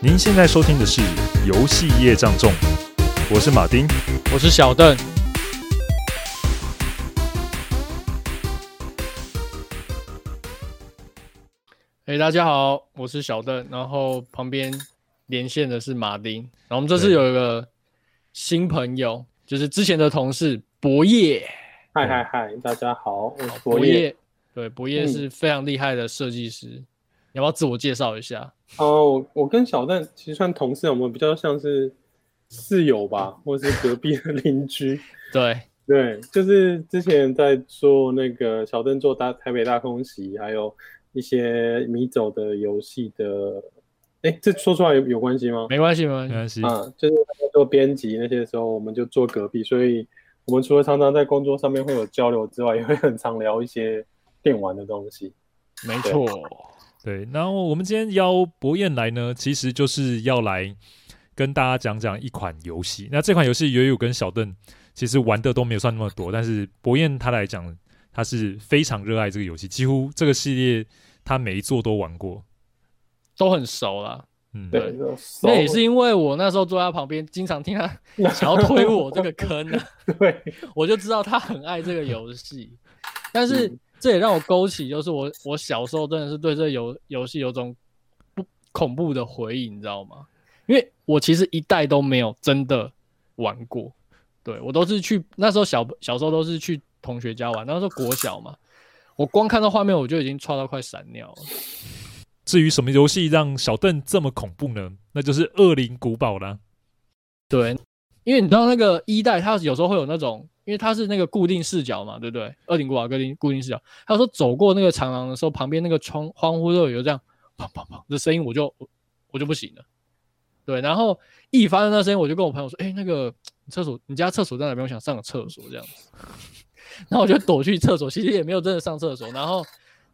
您现在收听的是《游戏业障重》，我是马丁，我是小邓。哎，大家好，我是小邓，然后旁边连线的是马丁。然后我们这次有一个新朋友，就是之前的同事博业。嗨嗨嗨，大家好，我是博业。对，博业是非常厉害的设计师。嗯要不要自我介绍一下？哦，我我跟小邓其实算同事，我们比较像是室友吧，或是隔壁的邻居。对对，就是之前在做那个小邓做大台北大空袭，还有一些迷走的游戏的。哎，这说出来有有关系吗？没关系，没关系。啊，就是做编辑那些时候，我们就坐隔壁，所以我们除了常常在工作上面会有交流之外，也会很常聊一些电玩的东西。没错。对，然后我们今天邀博彦来呢，其实就是要来跟大家讲讲一款游戏。那这款游戏，也有跟小邓其实玩的都没有算那么多，但是博彦他来讲，他是非常热爱这个游戏，几乎这个系列他每一座都玩过，都很熟了。嗯，对，那也是因为我那时候坐在他旁边，经常听他 想要推我这个坑呢、啊，对，我就知道他很爱这个游戏，但是。嗯这也让我勾起，就是我我小时候真的是对这个游游戏有种不恐怖的回忆，你知道吗？因为我其实一代都没有真的玩过，对，我都是去那时候小小时候都是去同学家玩，那时候国小嘛，我光看到画面我就已经剉到快闪尿了。至于什么游戏让小邓这么恐怖呢？那就是《恶灵古堡》啦。对，因为你知道那个一代，它有时候会有那种。因为它是那个固定视角嘛，对不对？恶灵古堡固定固定视角。他说走过那个长廊的时候，旁边那个窗欢呼都有这样砰砰砰的声音，我就我，我就不行了。对，然后一发生那声音，我就跟我朋友说：“哎，那个厕所，你家厕所在哪边？我想上个厕所这样子。”然后我就躲去厕所，其实也没有真的上厕所。然后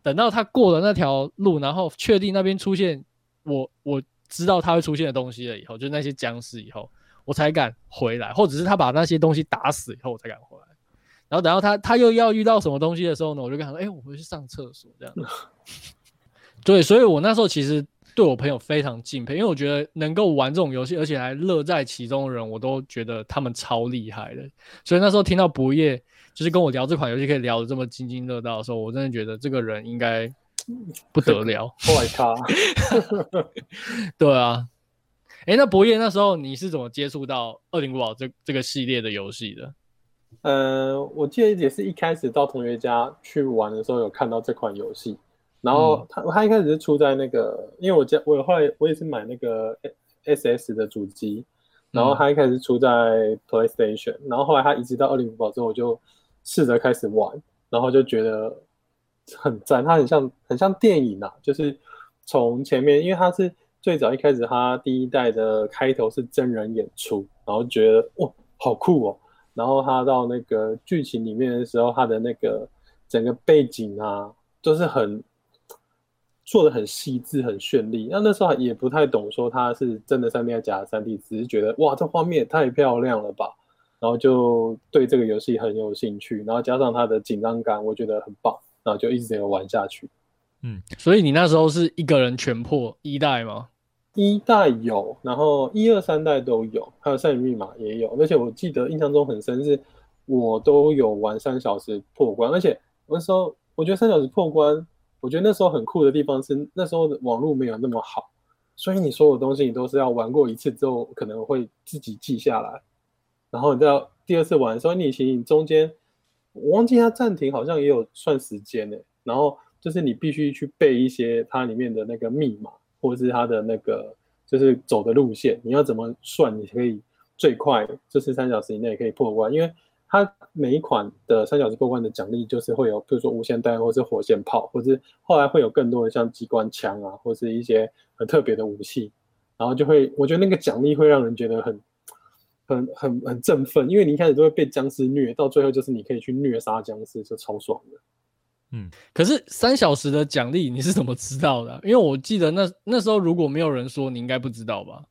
等到他过了那条路，然后确定那边出现我我知道他会出现的东西了以后，就那些僵尸以后。我才敢回来，或者是他把那些东西打死以后，我才敢回来。然后等到他他又要遇到什么东西的时候呢，我就跟他说：“哎、欸，我回去上厕所。”这样。对，所以我那时候其实对我朋友非常敬佩，因为我觉得能够玩这种游戏，而且还乐在其中的人，我都觉得他们超厉害的。所以那时候听到博夜就是跟我聊这款游戏，可以聊得这么津津乐道的时候，我真的觉得这个人应该不得了。后来他，对啊。哎，那博业那时候你是怎么接触到《恶灵古堡》这这个系列的游戏的？呃，我记得也是一开始到同学家去玩的时候有看到这款游戏，然后他他一开始是出在那个，因为我家我后来我也是买那个 SS 的主机，然后他一开始出在 PlayStation，然后后来他移植到《恶灵古堡》之后，我就试着开始玩，然后就觉得很赞，它很像很像电影啊，就是从前面，因为它是。最早一开始，他第一代的开头是真人演出，然后觉得哇，好酷哦。然后他到那个剧情里面的时候，他的那个整个背景啊，都是很做的很细致、很绚丽。那那时候也不太懂说他是真的 3D 还是假的 3D，只是觉得哇，这画面也太漂亮了吧。然后就对这个游戏很有兴趣，然后加上他的紧张感，我觉得很棒，然后就一直有玩下去。嗯，所以你那时候是一个人全破一代吗？一代有，然后一二三代都有，还有《赛尔密码》也有，而且我记得印象中很深，是我都有玩三小时破关，而且那时候我觉得三小时破关，我觉得那时候很酷的地方是那时候的网络没有那么好，所以你所有东西你都是要玩过一次之后可能会自己记下来，然后你到第二次玩的时候，你其实你中间我忘记它暂停好像也有算时间呢，然后就是你必须去背一些它里面的那个密码。或者是它的那个就是走的路线，你要怎么算？你可以最快就是三小时以内可以破关，因为它每一款的三小时破关的奖励就是会有，比如说无限弹，或是火箭炮，或是后来会有更多的像机关枪啊，或是一些很特别的武器，然后就会我觉得那个奖励会让人觉得很很很很振奋，因为你一开始都会被僵尸虐，到最后就是你可以去虐杀僵尸，就超爽的。嗯，可是三小时的奖励你是怎么知道的啊？因为我记得那那时候如果没有人说，你应该不知道吧？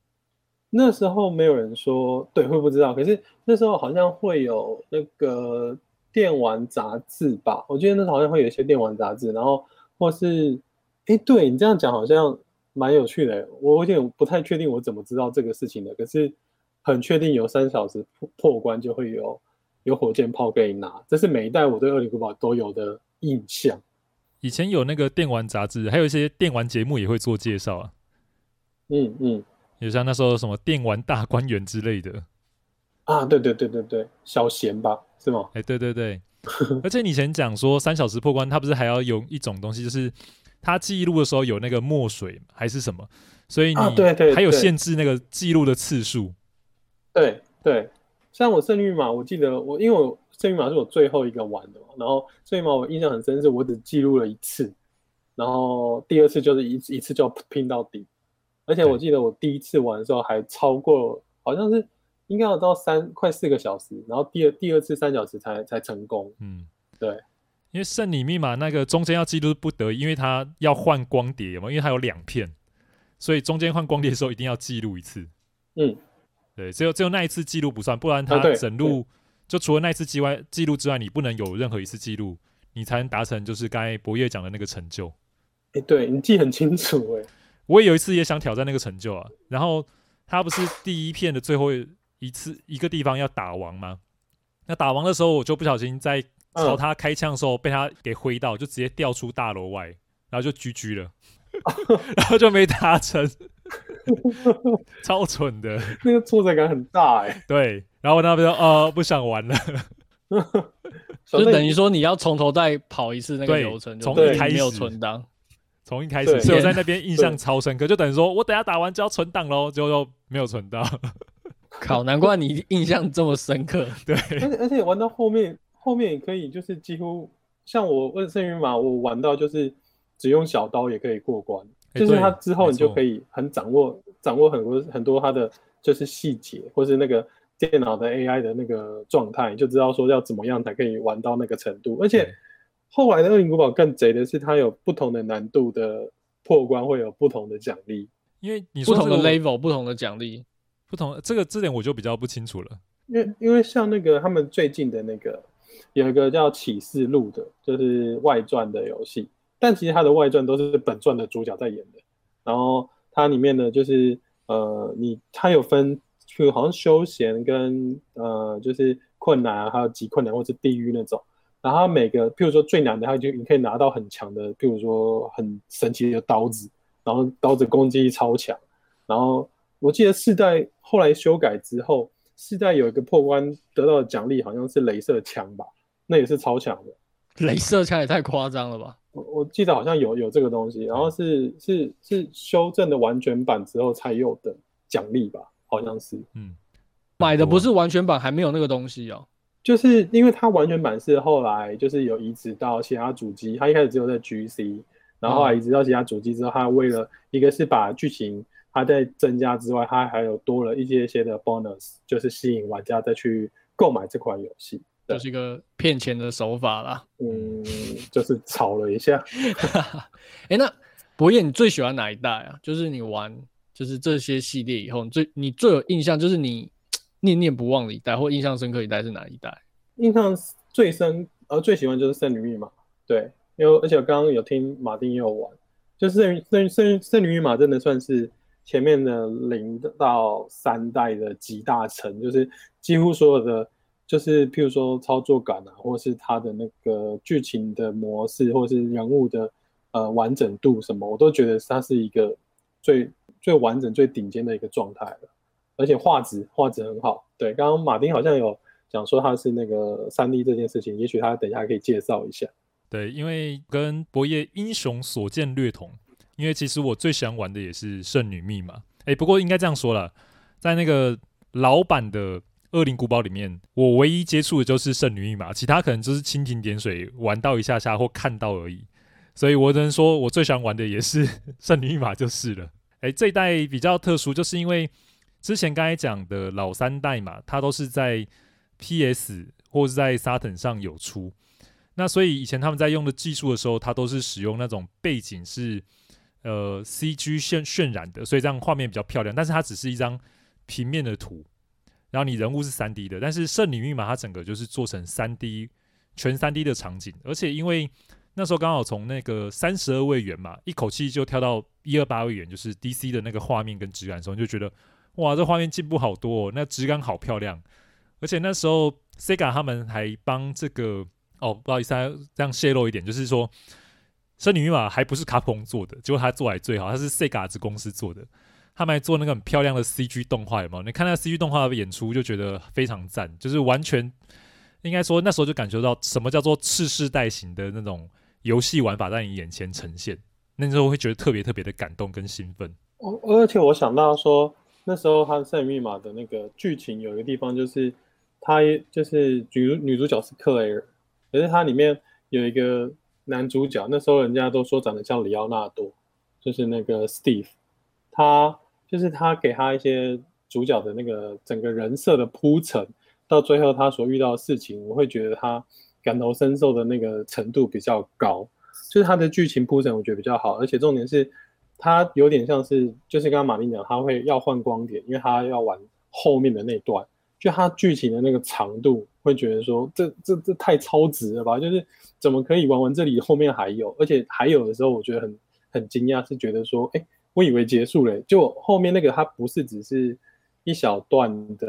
那时候没有人说，对，会不知道。可是那时候好像会有那个电玩杂志吧？我记得那时候好像会有一些电玩杂志，然后或是，哎，对你这样讲，好像蛮有趣的。我有点不太确定我怎么知道这个事情的，可是很确定有三小时破破关就会有有火箭炮可以拿，这是每一代我对恶灵古堡都有的印象。以前有那个电玩杂志，还有一些电玩节目也会做介绍啊。嗯嗯，有像那时候什么电玩大观园之类的。啊，对对对对对，小贤吧，是吗？哎、欸，对对对。而且你以前讲说三小时破关，它不是还要有一种东西，就是它记录的时候有那个墨水还是什么，所以你对对还有限制那个记录的次数。对对，像我胜率嘛，我记得我因为我胜利密码是我最后一个玩的嘛，然后胜利密码我印象很深，是我只记录了一次，然后第二次就是一一次就拼到底，而且我记得我第一次玩的时候还超过，好像是。应该要到三快四个小时，然后第二第二次三小时才才成功。嗯，对，因为圣女密码那个中间要记录不得已，因为它要换光碟嘛，因为它有两片，所以中间换光碟的时候一定要记录一次。嗯，对，只有只有那一次记录不算，不然它整路就除了那一次记外记录之外，你不能有任何一次记录，你才能达成就是刚才博业讲的那个成就。哎、欸，对你记很清楚哎，我也有一次也想挑战那个成就啊，然后他不是第一片的最后。一次一个地方要打王吗？那打王的时候，我就不小心在朝他开枪的时候被他给挥到，就直接掉出大楼外，然后就狙狙了，然后就没达成，超蠢的。那个挫折感很大哎、欸。对，然后我那边说呃不想玩了，就等于说你要从头再跑一次那个流程，从一开始没有存档，从一开始，所以我在那边印象超深刻，就等于说我等下打完就要存档喽，结果又没有存档。靠，难怪你印象这么深刻。对，而且而且玩到后面，后面也可以就是几乎像我问圣云马，我玩到就是只用小刀也可以过关，欸、就是它之后你就可以很掌握掌握很多很多它的就是细节，或是那个电脑的 AI 的那个状态，你就知道说要怎么样才可以玩到那个程度。而且后来的恶灵古堡更贼的是，它有不同的难度的破关会有不同的奖励，因为你不同的 level 不同的奖励。不同，这个这点我就比较不清楚了。因为因为像那个他们最近的那个有一个叫《启示录》的，就是外传的游戏，但其实它的外传都是本传的主角在演的。然后它里面呢，就是呃，你它有分，就好像休闲跟呃，就是困难啊，还有极困难或是地狱那种。然后每个，譬如说最难的，它就你可以拿到很强的，譬如说很神奇的刀子，然后刀子攻击力超强，然后。我记得四代后来修改之后，四代有一个破关得到的奖励好像是镭射枪吧，那也是超强的。镭射枪也太夸张了吧？我我记得好像有有这个东西，然后是是是修正的完全版之后才有的奖励吧，好像是。嗯，买的不是完全版，还没有那个东西哦。就是因为它完全版是后来就是有移植到其他主机，它一开始只有在 GC，然后后来移植到其他主机之后，它为了一个是把剧情。它在增加之外，它还有多了一些些的 bonus，就是吸引玩家再去购买这款游戏，就是一个骗钱的手法啦。嗯，就是炒了一下。哎、欸，那博彦，你最喜欢哪一代啊？就是你玩就是这些系列以后，你最你最有印象，就是你念念不忘的一代，或印象深刻一代是哪一代？印象最深，而、呃、最喜欢就是圣女密码。对，因为而且我刚刚有听马丁也有玩，就是圣圣圣圣女密码真的算是。前面的零到三代的集大成，就是几乎所有的，就是譬如说操作感啊，或是它的那个剧情的模式，或是人物的呃完整度什么，我都觉得它是一个最最完整、最顶尖的一个状态了。而且画质画质很好。对，刚刚马丁好像有讲说他是那个三 D 这件事情，也许他等一下可以介绍一下。对，因为跟博业英雄所见略同。因为其实我最想玩的也是圣女密码，哎，不过应该这样说了，在那个老版的恶灵古堡里面，我唯一接触的就是圣女密码，其他可能就是蜻蜓点水玩到一下下或看到而已，所以我只能说我最喜欢玩的也是 圣女密码就是了。哎，这一代比较特殊，就是因为之前刚才讲的老三代嘛，它都是在 PS 或是在 Saturn 上有出，那所以以前他们在用的技术的时候，它都是使用那种背景是。呃，CG 渲渲染的，所以这样画面比较漂亮。但是它只是一张平面的图，然后你人物是三 D 的。但是圣女密码它整个就是做成三 D 全三 D 的场景，而且因为那时候刚好从那个三十二位元嘛，一口气就跳到一二八位元，就是 DC 的那个画面跟质感的时候，就觉得哇，这画面进步好多，哦，那质感好漂亮。而且那时候 Sega 他们还帮这个哦，不好意思，这样泄露一点，就是说《圣女密码》还不是卡普空做的，结果他做还最好，他是 Sega 子公司做的。他们还做那个很漂亮的 CG 动画，有没有？你看那 CG 动画的演出，就觉得非常赞，就是完全应该说那时候就感觉到什么叫做次世代型的那种游戏玩法在你眼前呈现，那时候会觉得特别特别的感动跟兴奋。哦，而且我想到说，那时候他《圣女密码》的那个剧情有一个地方，就是他就是女女主角是克莱尔，可是它里面有一个男主角，那时候人家都说长得像里奥纳多，就是那个 Steve，他。就是他给他一些主角的那个整个人设的铺陈，到最后他所遇到的事情，我会觉得他感同身受的那个程度比较高。就是他的剧情铺陈，我觉得比较好，而且重点是，他有点像是，就是刚刚马丁讲，他会要换光点，因为他要玩后面的那段，就他剧情的那个长度，会觉得说，这这这太超值了吧？就是怎么可以玩完这里后面还有，而且还有的时候，我觉得很很惊讶，是觉得说，哎。我以为结束了，就后面那个它不是只是一小段的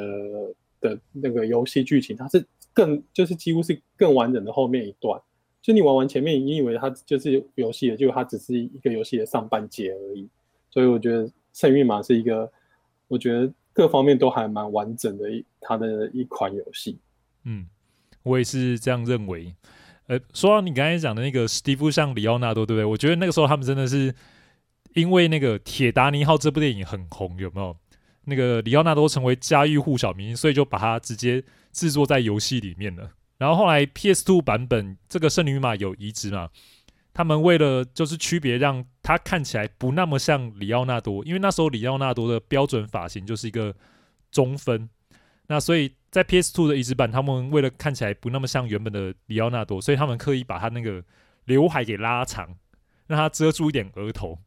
的那个游戏剧情，它是更就是几乎是更完整的后面一段。就你玩完前面，你以为它就是游戏了，结果它只是一个游戏的上半截而已。所以我觉得《圣女密码》是一个，我觉得各方面都还蛮完整的一它的一款游戏。嗯，我也是这样认为。呃，说到你刚才讲的那个史蒂夫像里奥纳多，对不对？我觉得那个时候他们真的是。因为那个《铁达尼号》这部电影很红，有没有？那个里奥纳多成为家喻户晓明星，所以就把它直接制作在游戏里面了。然后后来 PS2 版本这个圣女密码有移植嘛？他们为了就是区别，让他看起来不那么像里奥纳多，因为那时候里奥纳多的标准发型就是一个中分，那所以在 PS2 的移植版，他们为了看起来不那么像原本的里奥纳多，所以他们刻意把他那个刘海给拉长，让他遮住一点额头。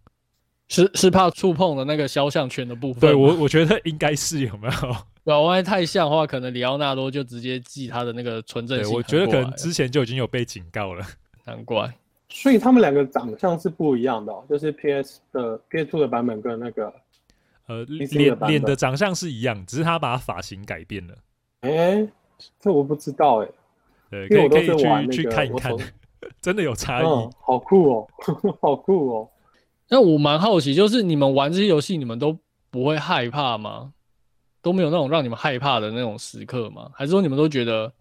是是怕触碰了那个肖像权的部分。对，我我觉得应该是有没有？对啊，万一太像的话，可能里奥纳多就直接寄他的那个纯正。我觉得可能之前就已经有被警告了，难怪。所以他们两个长相是不一样的，哦，就是 PS 的 PS2 的版本跟那个呃脸脸的长相是一样，只是他把发型改变了。哎、欸，这我不知道哎。对，可以可以去去看一看，真的有差异，嗯，好酷哦，好酷哦。那我蛮好奇，就是你们玩这些游戏，你们都不会害怕吗？都没有那种让你们害怕的那种时刻吗？还是说你们都觉得，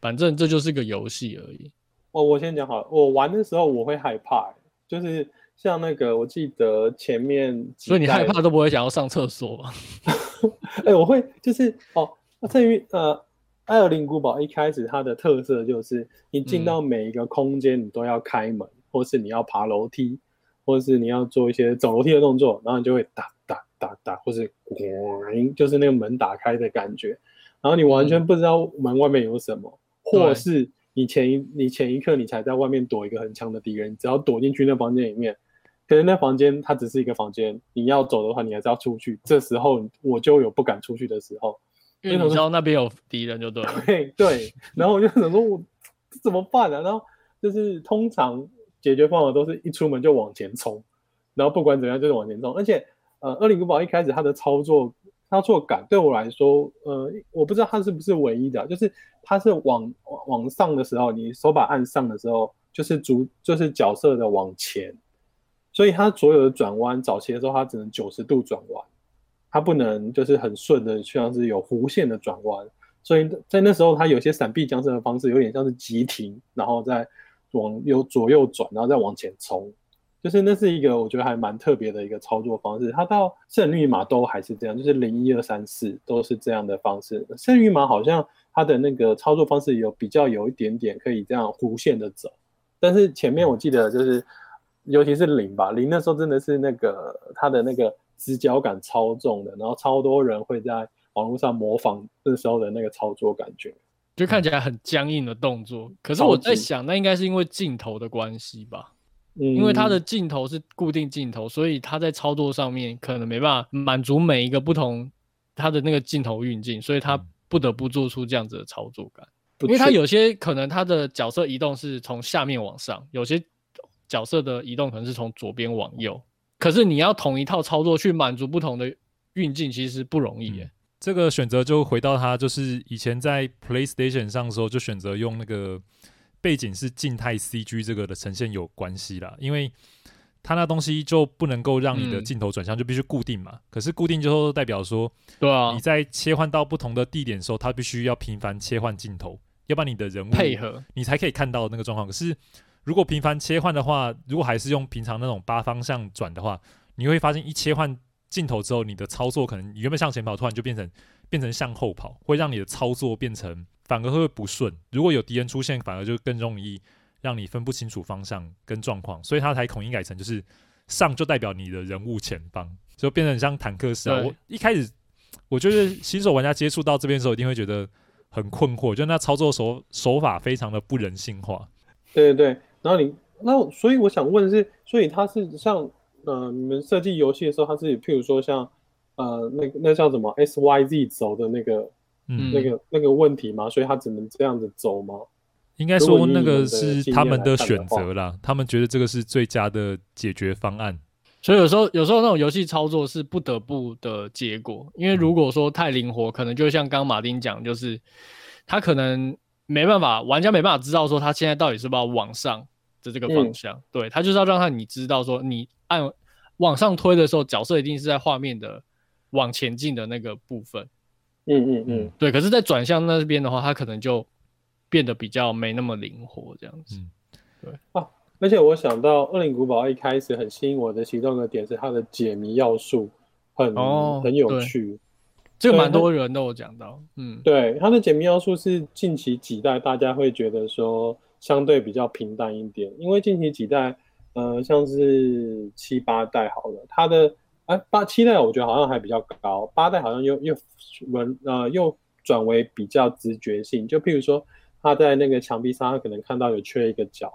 反正这就是个游戏而已？哦，我先讲好了，我玩的时候我会害怕，就是像那个，我记得前面，所以你害怕都不会想要上厕所吗？哎、欸，我会，就是哦，至于呃，艾尔林古堡一开始它的特色就是，你进到每一个空间，你都要开门，嗯、或是你要爬楼梯。或者是你要做一些走楼梯的动作，然后你就会打打打打，或是咣，就是那个门打开的感觉，然后你完全不知道门外面有什么，嗯、或是你前一你前一刻你才在外面躲一个很强的敌人，你只要躲进去那房间里面，可是那房间它只是一个房间，你要走的话你还是要出去，这时候我就有不敢出去的时候，因为你知道那边有敌人就对了，对对，然后我就想说我怎么办呢、啊？然后就是通常。解决方法都是一出门就往前冲，然后不管怎样就是往前冲。而且，呃，二零古堡一开始它的操作操作感对我来说，呃，我不知道它是不是唯一的，就是它是往往上的时候，你手把按上的时候，就是主就是角色的往前，所以它所有的转弯早期的时候，它只能九十度转弯，它不能就是很顺的，像是有弧线的转弯。所以在那时候，它有些闪避僵尸的方式有点像是急停，然后再。往右左右转，然后再往前冲，就是那是一个我觉得还蛮特别的一个操作方式。它到圣女密码都还是这样，就是零一二三四都是这样的方式。圣女密码好像它的那个操作方式有比较有一点点可以这样弧线的走，但是前面我记得就是，尤其是零吧，零那时候真的是那个它的那个直角感超重的，然后超多人会在网络上模仿那时候的那个操作感觉。就看起来很僵硬的动作，可是我在想，那应该是因为镜头的关系吧？嗯，因为它的镜头是固定镜头，所以它在操作上面可能没办法满足每一个不同它的那个镜头运镜，所以它不得不做出这样子的操作感。因为它有些可能它的角色移动是从下面往上，有些角色的移动可能是从左边往右，可是你要同一套操作去满足不同的运镜，其实不容易耶。嗯、这个选择就回到他就是以前在 PlayStation 上的时候就选择用那个背景是静态 CG 这个的呈现有关系啦，因为。它那东西就不能够让你的镜头转向，嗯、就必须固定嘛。可是固定就代表说，对啊，你在切换到不同的地点的时候，它必须要频繁切换镜头，要不然你的人物配合，你才可以看到那个状况。可是如果频繁切换的话，如果还是用平常那种八方向转的话，你会发现一切换镜头之后，你的操作可能你原本向前跑，突然就变成变成向后跑，会让你的操作变成反而会不顺。如果有敌人出现，反而就更容易。让你分不清楚方向跟状况，所以他才统一改成就是上就代表你的人物前方，就变成像坦克式啊。我一开始我觉得新手玩家接触到这边的时候，一定会觉得很困惑，就那操作手手法非常的不人性化。对对对，然后你那所以我想问的是，所以他是像呃你们设计游戏的时候，他是譬如说像呃那那叫什么 S Y Z 轴的那个嗯那个那个问题吗？所以他只能这样子走吗？应该说那个是他们的选择啦，他们觉得这个是最佳的解决方案。所以有时候有时候那种游戏操作是不得不的结果，因为如果说太灵活，可能就像刚刚马丁讲，就是他可能没办法，玩家没办法知道说他现在到底是不是要往上的这个方向。嗯、对，他就是要让他你知道说你按往上推的时候，角色一定是在画面的往前进的那个部分。嗯嗯嗯，对。可是，在转向那边的话，他可能就。变得比较没那么灵活，这样子。嗯，对啊，而且我想到《恶灵古堡》一开始很吸引我的其中一个点是它的解谜要素很、哦、很有趣，这个蛮多人都有讲到。嗯，对，它的解谜要素是近期几代大家会觉得说相对比较平淡一点，因为近期几代，呃，像是七八代好了，它的哎八七代我觉得好像还比较高，八代好像又又文呃又转为比较直觉性，就譬如说。他在那个墙壁上，他可能看到有缺一个角，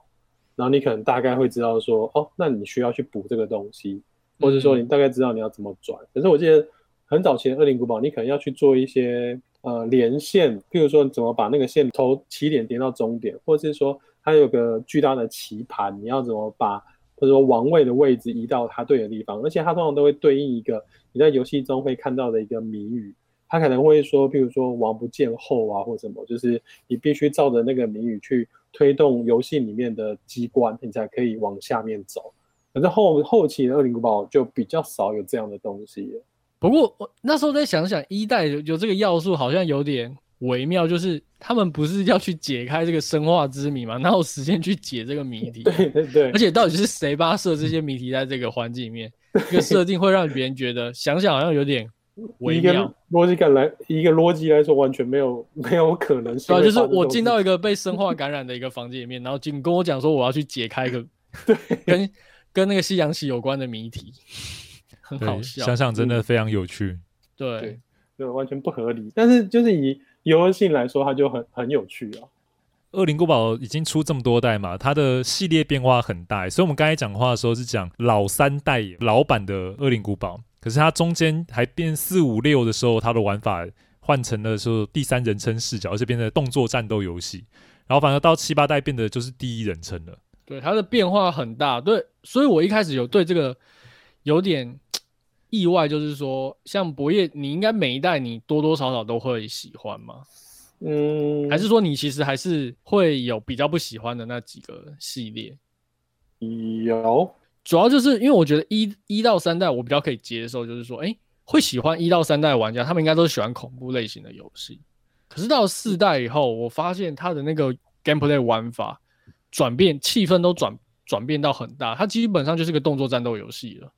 然后你可能大概会知道说，哦，那你需要去补这个东西，或者说你大概知道你要怎么转。嗯、可是我记得很早前的《恶灵古堡》，你可能要去做一些呃连线，譬如说怎么把那个线头起点连到终点，或者是说它有个巨大的棋盘，你要怎么把或者说王位的位置移到它对的地方，而且它通常都会对应一个你在游戏中会看到的一个谜语。他可能会说，比如说“王不见后”啊，或什么，就是你必须照着那个谜语去推动游戏里面的机关，你才可以往下面走。可是后后期的《恶灵古堡》就比较少有这样的东西了。不过我那时候在想想，一代有有这个要素，好像有点微妙，就是他们不是要去解开这个生化之谜吗？哪有时间去解这个谜题？对对对。而且到底是谁把他设这些谜题在这个环境里面？这个设定会让别人觉得想想好像有点。微妙逻辑感来，一个逻辑来说，完全没有 没有可能性。对，就是我进到一个被生化感染的一个房间里面，然后仅跟我讲说我要去解开一个对跟跟那个西洋棋有关的谜题，很好笑。想想真的非常有趣。嗯、对，对，对，完全不合理。但是就是以游戏性来说，它就很很有趣啊。恶灵古堡已经出这么多代嘛，它的系列变化很大，所以我们刚才讲话的时候是讲老三代老版的恶灵古堡。可是它中间还变四五六的时候，它的玩法换成了说第三人称视角，而且变成动作战斗游戏。然后反而到七八代变得就是第一人称了。对，它的变化很大。对，所以我一开始有对这个有点意外，就是说像博业，你应该每一代你多多少少都会喜欢吗？嗯，还是说你其实还是会有比较不喜欢的那几个系列？有。主要就是因为我觉得一一到三代我比较可以接受，就是说，哎、欸，会喜欢一到三代玩家，他们应该都是喜欢恐怖类型的游戏。可是到四代以后，我发现它的那个 gameplay 玩法转变，气氛都转转变到很大，它基本上就是个动作战斗游戏了。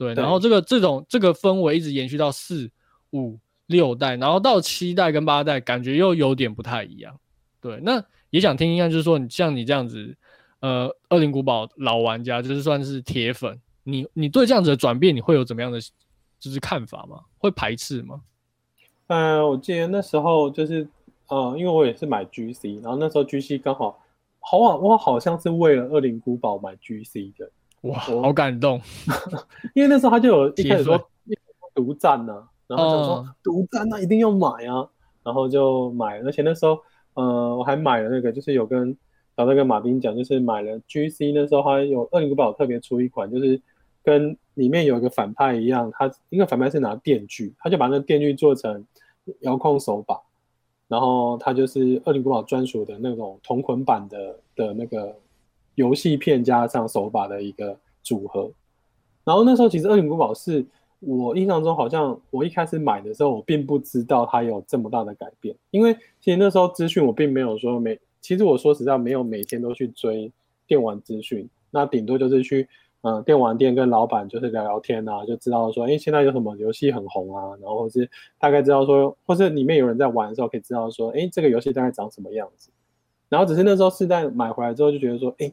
对，然后这个这种这个氛围一直延续到四五六代，然后到七代跟八代，感觉又有点不太一样。对，那也想听一下，就是说，你像你这样子。呃，恶灵古堡老玩家就是算是铁粉，你你对这样子的转变，你会有怎么样的就是看法吗？会排斥吗？呃，我记得那时候就是，呃，因为我也是买 GC，然后那时候 GC 刚好，好啊，我好像是为了恶灵古堡买 GC 的，哇，好感动，因为那时候他就有一开始说独占呢，然后就说独占那一定要买啊，然后就买了，而且那时候，呃，我还买了那个就是有跟。小邓跟马丁讲，就是买了 GC 那时候，还有恶灵古堡特别出一款，就是跟里面有一个反派一样，他一个反派是拿电锯，他就把那个电锯做成遥控手把，然后他就是恶灵古堡专属的那种同捆版的的那个游戏片加上手把的一个组合。然后那时候其实恶灵古堡是我印象中好像我一开始买的时候，我并不知道它有这么大的改变，因为其实那时候资讯我并没有说没，其实我说实在没有每天都去追电玩资讯，那顶多就是去。嗯，电玩店跟老板就是聊聊天啊，就知道说，哎，现在有什么游戏很红啊，然后或是大概知道说，或是里面有人在玩的时候，可以知道说，哎，这个游戏大概长什么样子。然后只是那时候四代买回来之后就觉得说，哎，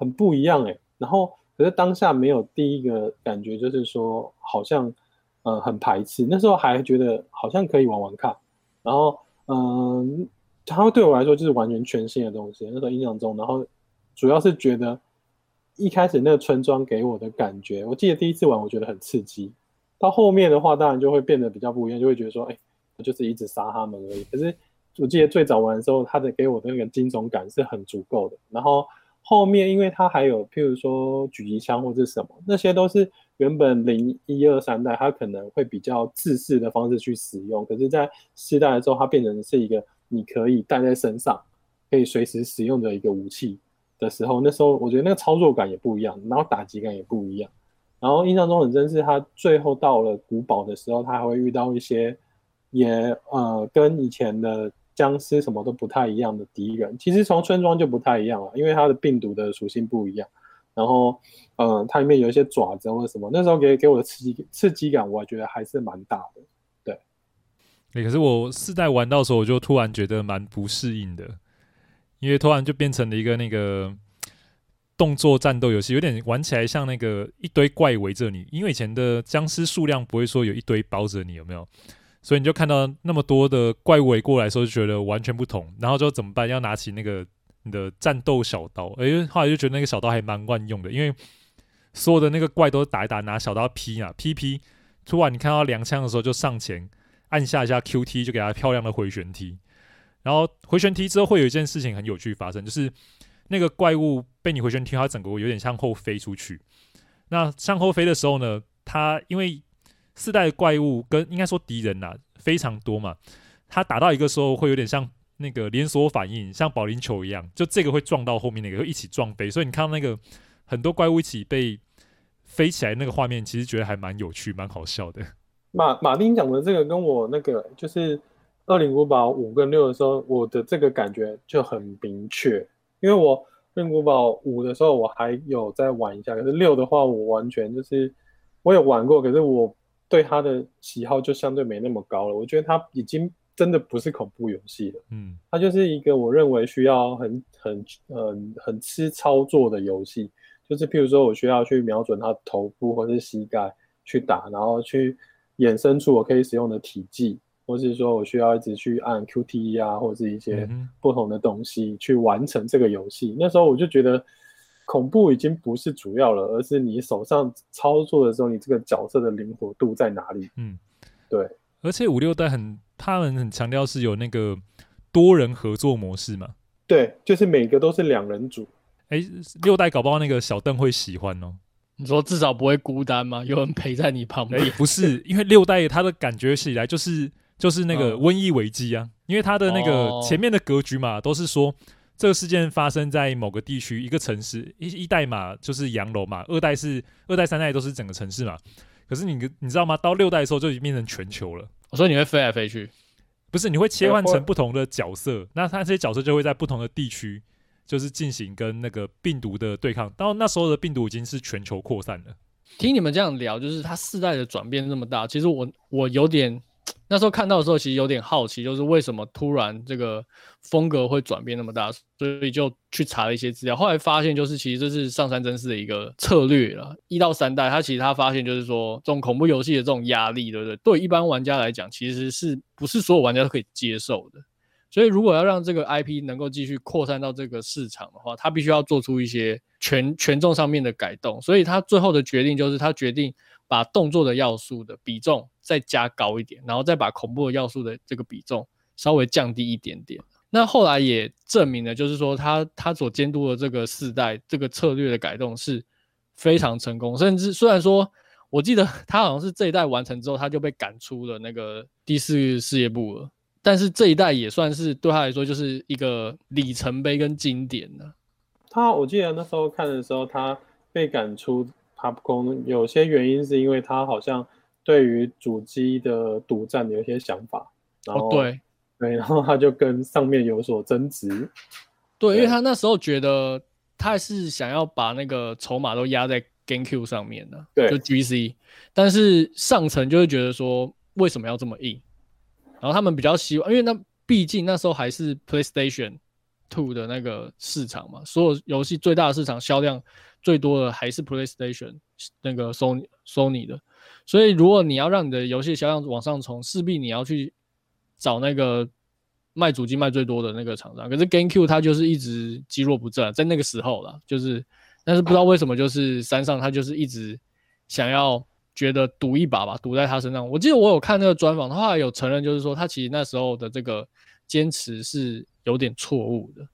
很不一样哎。然后可是当下没有第一个感觉，就是说好像，呃，很排斥。那时候还觉得好像可以玩玩看。然后，嗯，它对我来说就是完全全新的东西。那时候印象中，然后主要是觉得。一开始那个村庄给我的感觉，我记得第一次玩我觉得很刺激，到后面的话当然就会变得比较不一样，就会觉得说，哎，我就是一直杀他们而已。可是我记得最早玩的时候，它的给我的那个惊悚感是很足够的。然后后面因为它还有譬如说狙击枪或者什么，那些都是原本零一二三代它可能会比较自私的方式去使用，可是在四代的时候，它变成是一个你可以带在身上，可以随时使用的一个武器。的时候，那时候我觉得那个操作感也不一样，然后打击感也不一样。然后印象中很真是他最后到了古堡的时候，他还会遇到一些也呃跟以前的僵尸什么都不太一样的敌人。其实从村庄就不太一样了，因为它的病毒的属性不一样。然后呃，它里面有一些爪子或者什么，那时候给给我的刺激刺激感，我觉得还是蛮大的。对，欸，可是我四代玩到的时候，我就突然觉得蛮不适应的。因为突然就变成了一个那个动作战斗游戏，有点玩起来像那个一堆怪围着你。因为以前的僵尸数量不会说有一堆包着你，有没有？所以你就看到那么多的怪物围过来的时候，就觉得完全不同。然后就怎么办？要拿起那个你的战斗小刀。诶，后来就觉得那个小刀还蛮万用的，因为所有的那个怪都打一打，拿小刀劈啊劈劈。突然你看到两枪的时候，就上前按下一下 QT，就给他漂亮的回旋踢。然后回旋踢之后会有一件事情很有趣发生，就是那个怪物被你回旋踢，它整个有点向后飞出去。那向后飞的时候呢，它因为四代怪物跟应该说敌人呐、非常多嘛，它打到一个时候会有点像那个连锁反应，像保龄球一样，就这个会撞到后面那个会一起撞飞。所以你看到那个很多怪物一起被飞起来那个画面，其实觉得还蛮有趣、蛮好笑的。马马丁讲的这个跟我那个就是。二灵古堡五跟六的时候，我的这个感觉就很明确，因为我恶灵古堡五的时候我还有再玩一下，可是六的话我完全就是我有玩过，可是我对他的喜好就相对没那么高了。我觉得他已经真的不是恐怖游戏了，嗯，它就是一个我认为需要很很很很吃操作的游戏，就是譬如说我需要去瞄准他头部或是膝盖去打，然后去衍生出我可以使用的体技。或是说我需要一直去按 QTE 啊，或者是一些不同的东西去完成这个游戏。那时候我就觉得恐怖已经不是主要了，而是你手上操作的时候，你这个角色的灵活度在哪里？嗯，对。而且五六代很，他们很强调是有那个多人合作模式嘛。对，就是每个都是两人组。哎，六代搞不好那个小邓会喜欢哦。你说至少不会孤单吗？有人陪在你旁边？不是，因为六代他的感觉起来就是。就是那个瘟疫危机啊，因为他的那个前面的格局嘛，都是说这个事件发生在某个地区、一个城市。一一代嘛就是洋楼嘛，二代是二代、三代都是整个城市嘛。可是你你知道吗？到六代的时候就已经变成全球了。所以你会飞来飞去？不是，你会切换成不同的角色，那他这些角色就会在不同的地区，就是进行跟那个病毒的对抗。到那时候的病毒已经是全球扩散了。听你们这样聊，就是它四代的转变那么大，其实我我有点。那时候看到的时候，其实有点好奇，就是为什么突然这个风格会转变那么大，所以就去查了一些资料。后来发现，就是其实这是上山真司的一个策略了。一到三代，他其实他发现就是说，这种恐怖游戏的这种压力，对不对？对一般玩家来讲，其实是不是所有玩家都可以接受的？所以，如果要让这个 IP 能够继续扩散到这个市场的话，他必须要做出一些权权重上面的改动。所以他最后的决定就是，他决定把动作的要素的比重。再加高一点，然后再把恐怖的要素的这个比重稍微降低一点点。那后来也证明了，就是说他他所监督的这个世代这个策略的改动是非常成功，甚至虽然说我记得 他好像是这一代完成之后他就被赶出了那个第四事业部了，但是这一代也算是对他来说就是一个里程碑跟经典了。他我记得那时候看的时候，他被赶出 Capcom，有些原因是因为他好像对于主机的独占有一些想法，然后、哦、对。对，然后他就跟上面有所争执。对，因为他那时候觉得他还是想要把那个筹码都压在 GameCube 上面的，对，就 GC。但是上层就会觉得说，为什么要这么硬？然后他们比较希望，因为那毕竟那时候还是 PlayStation Two 的那个市场嘛，所有游戏最大的市场销量最多的还是 PlayStation 那个 Sony Sony 的。所以如果你要让你的游戏销量往上冲，势必你要去。找那个卖主机卖最多的那个厂商，可是 GameCube 它就是一直积弱不振，在那个时候啦，就是，但是不知道为什么，就是山上他就是一直想要觉得赌一把吧，赌在他身上。我记得我有看那个专访，他后来有承认，就是说他其实那时候的这个坚持是有点错误的。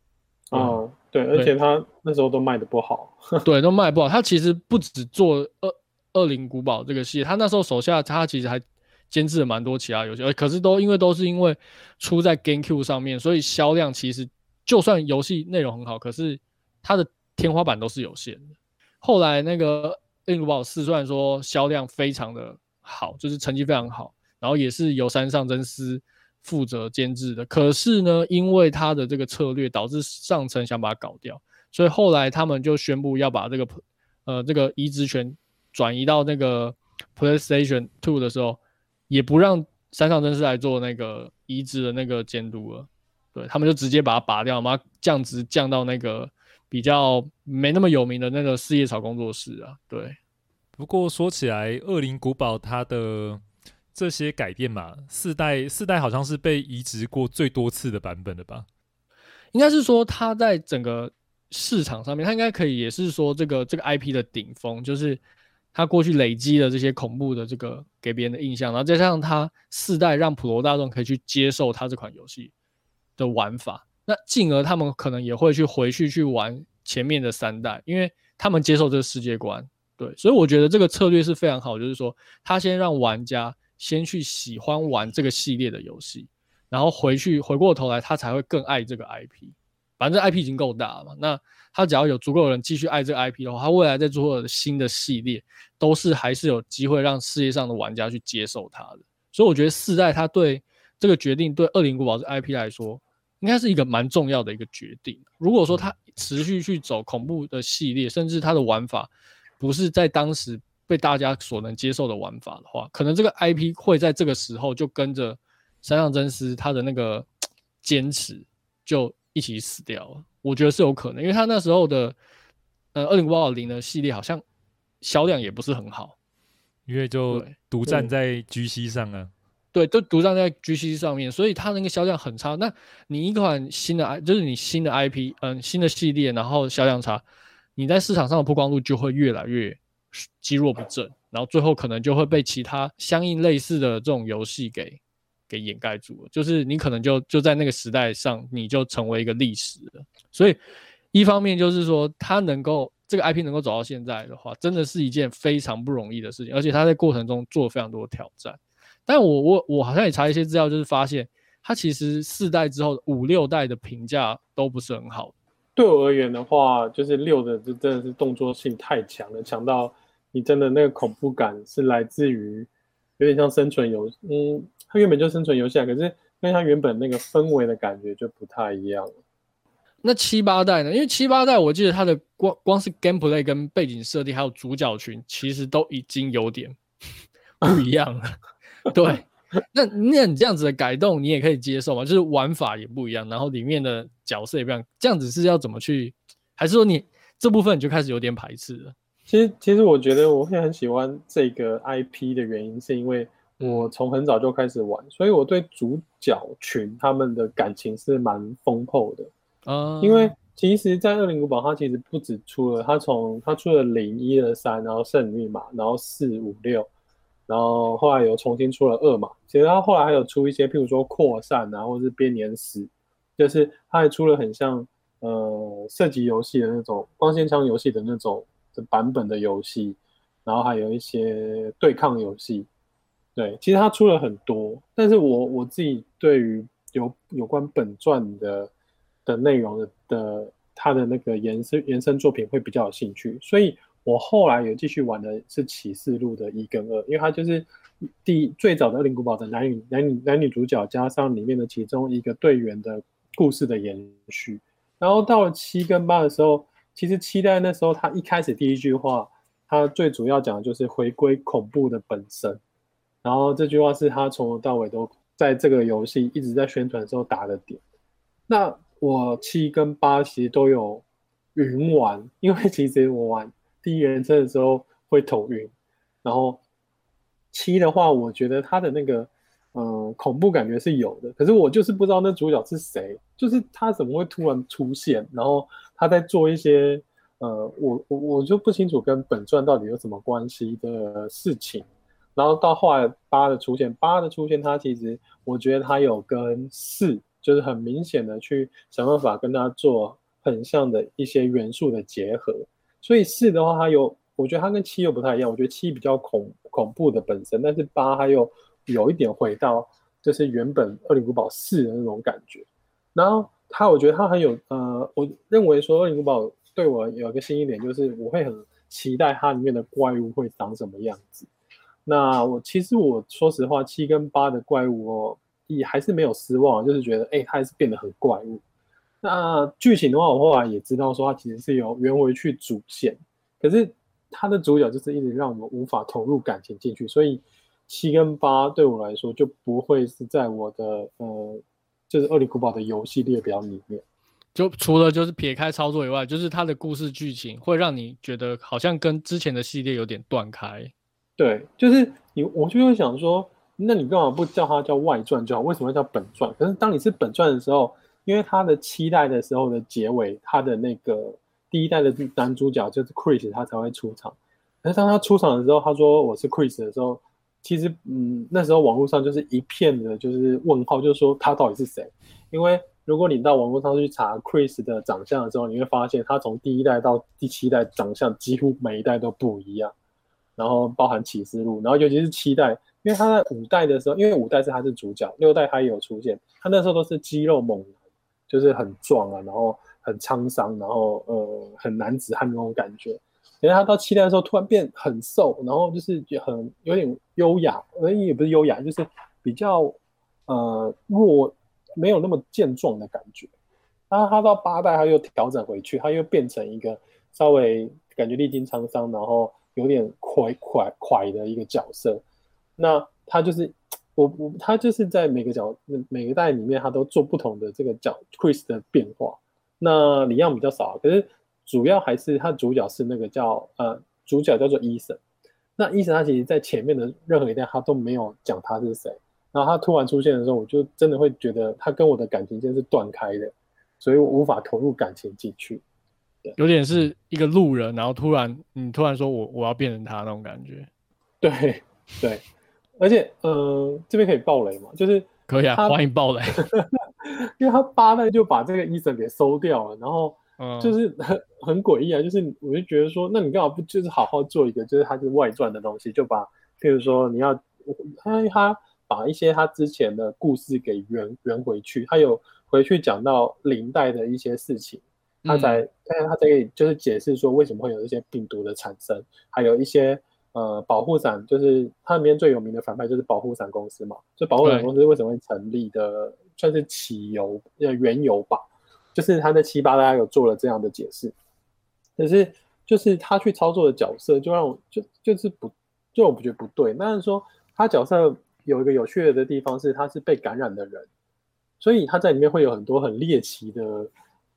哦，对，而且他那时候都卖得不好，对，都卖不好。他其实不止做二二零古堡这个系列，他那时候手下他其实还。监制了蛮多其他游戏，可是都因为都是因为出在 GameCube 上面，所以销量其实就算游戏内容很好，可是它的天花板都是有限的。后来那个《恶灵古堡四》虽然说销量非常的好，就是成绩非常好，然后也是由山上真司负责监制的，可是呢，因为他的这个策略导致上层想把它搞掉，所以后来他们就宣布要把这个呃这个移植权转移到那个 PlayStation Two 的时候。也不让山上真司来做那个移植的那个监督了，对，他们就直接把它拔掉，把它降职降到那个比较没那么有名的那个四叶草工作室啊。对，不过说起来，《恶灵古堡》它的这些改变嘛，四代四代好像是被移植过最多次的版本的吧？应该是说它在整个市场上面，它应该可以也是说这个这个 IP 的顶峰，就是。他过去累积的这些恐怖的这个给别人的印象，然后再加上他四代让普罗大众可以去接受他这款游戏的玩法，那进而他们可能也会去回去去玩前面的三代，因为他们接受这个世界观。对，所以我觉得这个策略是非常好，就是说他先让玩家先去喜欢玩这个系列的游戏，然后回去回过头来他才会更爱这个 IP。反正 IP 已经够大了嘛，那他只要有足够的人继续爱这个 IP 的话，他未来在做的新的系列都是还是有机会让世界上的玩家去接受它的。所以我觉得四代他对这个决定，对《恶灵古堡》这 IP 来说，应该是一个蛮重要的一个决定。如果说他持续去走恐怖的系列，甚至他的玩法不是在当时被大家所能接受的玩法的话，可能这个 IP 会在这个时候就跟着山上真司他的那个坚持就。一起死掉了，我觉得是有可能，因为他那时候的呃《二零八二零》的系列好像销量也不是很好，因为就独占在 GC 上啊，对，都独占在 GC 上面，所以它那个销量很差。那你一款新的 I，就是你新的 IP，嗯，新的系列，然后销量差，你在市场上的曝光度就会越来越积弱不振，然后最后可能就会被其他相应类似的这种游戏给。给掩盖住了，就是你可能就就在那个时代上，你就成为一个历史了。所以一方面就是说，它能够这个 IP 能够走到现在的话，真的是一件非常不容易的事情。而且它在过程中做了非常多的挑战。但我我我好像也查一些资料，就是发现它其实四代之后五六代的评价都不是很好。对我而言的话，就是六的就真的是动作性太强了，强到你真的那个恐怖感是来自于有点像生存游，嗯。它原本就生存游戏啊，可是跟它原本那个氛围的感觉就不太一样了。那七八代呢？因为七八代我记得它的光光是 gameplay 跟背景设定，还有主角群，其实都已经有点 不一样了。对，那那你这样子的改动，你也可以接受吗？就是玩法也不一样，然后里面的角色也不一样，这样子是要怎么去？还是说你这部分你就开始有点排斥了？其实，其实我觉得我会很喜欢这个 IP 的原因，是因为。我从很早就开始玩，所以我对主角群他们的感情是蛮丰厚的。嗯，因为其实，在《恶灵古堡》它其实不止出了，它从它出了零一二三，然后圣女密码，然后四五六，然后后来有重新出了二嘛。其实它后来还有出一些，譬如说扩散啊，或是编年史，就是它还出了很像呃射击游戏的那种光线枪游戏的那种的版本的游戏，然后还有一些对抗游戏。对，其实它出了很多，但是我我自己对于有有关本传的的内容的的它的那个延伸延伸作品会比较有兴趣，所以我后来有继续玩的是启示录的一跟二，因为它就是第最早的恶灵古堡的男女男女男女主角加上里面的其中一个队员的故事的延续，然后到了七跟八的时候，其实七代那时候他一开始第一句话，他最主要讲的就是回归恐怖的本身。然后这句话是他从头到尾都在这个游戏一直在宣传的时候打的点。那我七跟八其实都有云玩，因为其实我玩第一人称的时候会头晕。然后七的话，我觉得他的那个嗯恐怖感觉是有的，可是我就是不知道那主角是谁，就是他怎么会突然出现，然后他在做一些呃我我我就不清楚跟本传到底有什么关系的事情。然后到后来八的出现，八的出现，它其实我觉得它有跟四就是很明显的去想办法跟他做很像的一些元素的结合。所以四的话，它有我觉得它跟七又不太一样。我觉得七比较恐恐怖的本身，但是八它又有一点回到就是原本恶灵古堡四的那种感觉。然后它我觉得它很有呃，我认为说恶灵古堡对我有一个新一点，就是我会很期待它里面的怪物会长什么样子。那我其实我说实话，七跟八的怪物哦，也还是没有失望，就是觉得哎，它还是变得很怪物。那剧情的话，我后来也知道说，它其实是有圆回去主线，可是它的主角就是一直让我们无法投入感情进去，所以七跟八对我来说就不会是在我的呃，就是恶灵古堡的游戏列表里面。就除了就是撇开操作以外，就是它的故事剧情会让你觉得好像跟之前的系列有点断开。对，就是你，我就会想说，那你干嘛不叫它叫外传就好？为什么要叫本传？可是当你是本传的时候，因为它的七代的时候的结尾，它的那个第一代的男主角就是 Chris，他才会出场。可是当他出场的时候，他说我是 Chris 的时候，其实嗯，那时候网络上就是一片的就是问号，就是说他到底是谁？因为如果你到网络上去查 Chris 的长相的时候，你会发现他从第一代到第七代长相几乎每一代都不一样。然后包含启示录，然后尤其是七代，因为他在五代的时候，因为五代是他是主角，六代他也有出现，他那时候都是肌肉猛男，就是很壮啊，然后很沧桑，然后呃很男子汉那种感觉。等他到七代的时候突然变很瘦，然后就是很有点优雅，而也不是优雅，就是比较呃弱，没有那么健壮的感觉。然后他到八代他又调整回去，他又变成一个稍微感觉历经沧桑，然后。有点快快快的一个角色，那他就是我我他就是在每个角每个代里面，他都做不同的这个角 Chris 的变化。那李样比较少，可是主要还是他主角是那个叫呃主角叫做伊森。那伊森他其实在前面的任何一代他都没有讲他是谁，然后他突然出现的时候，我就真的会觉得他跟我的感情线是断开的，所以我无法投入感情进去。有点是一个路人，然后突然你突然说我我要变成他那种感觉，对对，而且呃这边可以爆雷嘛？就是可以啊，欢迎爆雷，因为他八代就把这个医生给收掉了，然后就是很很诡异啊，就是我就觉得说，那你干嘛不就是好好做一个就是它是外传的东西，就把譬如说你要他他把一些他之前的故事给圆圆回去，他有回去讲到林代的一些事情。他在，但是他在就是解释说为什么会有一些病毒的产生，还有一些呃保护伞，就是它里面最有名的反派就是保护伞公司嘛，就保护伞公司为什么会成立的，算是起由呃缘由吧，就是他在七八大家有做了这样的解释，可是就是他去操作的角色就让我就就是不就我不觉得不对，那是说他角色有一个有趣的地方是他是被感染的人，所以他在里面会有很多很猎奇的。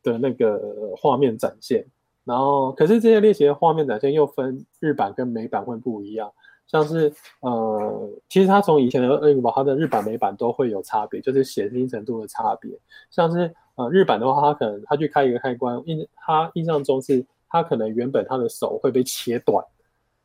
的那个画面展现，然后可是这些猎奇的画面展现又分日版跟美版会不一样，像是呃，其实它从以前的恶灵古堡，它的日版美版都会有差别，就是血腥程度的差别。像是呃日版的话，他可能他去开一个开关，印他印象中是他可能原本他的手会被切断，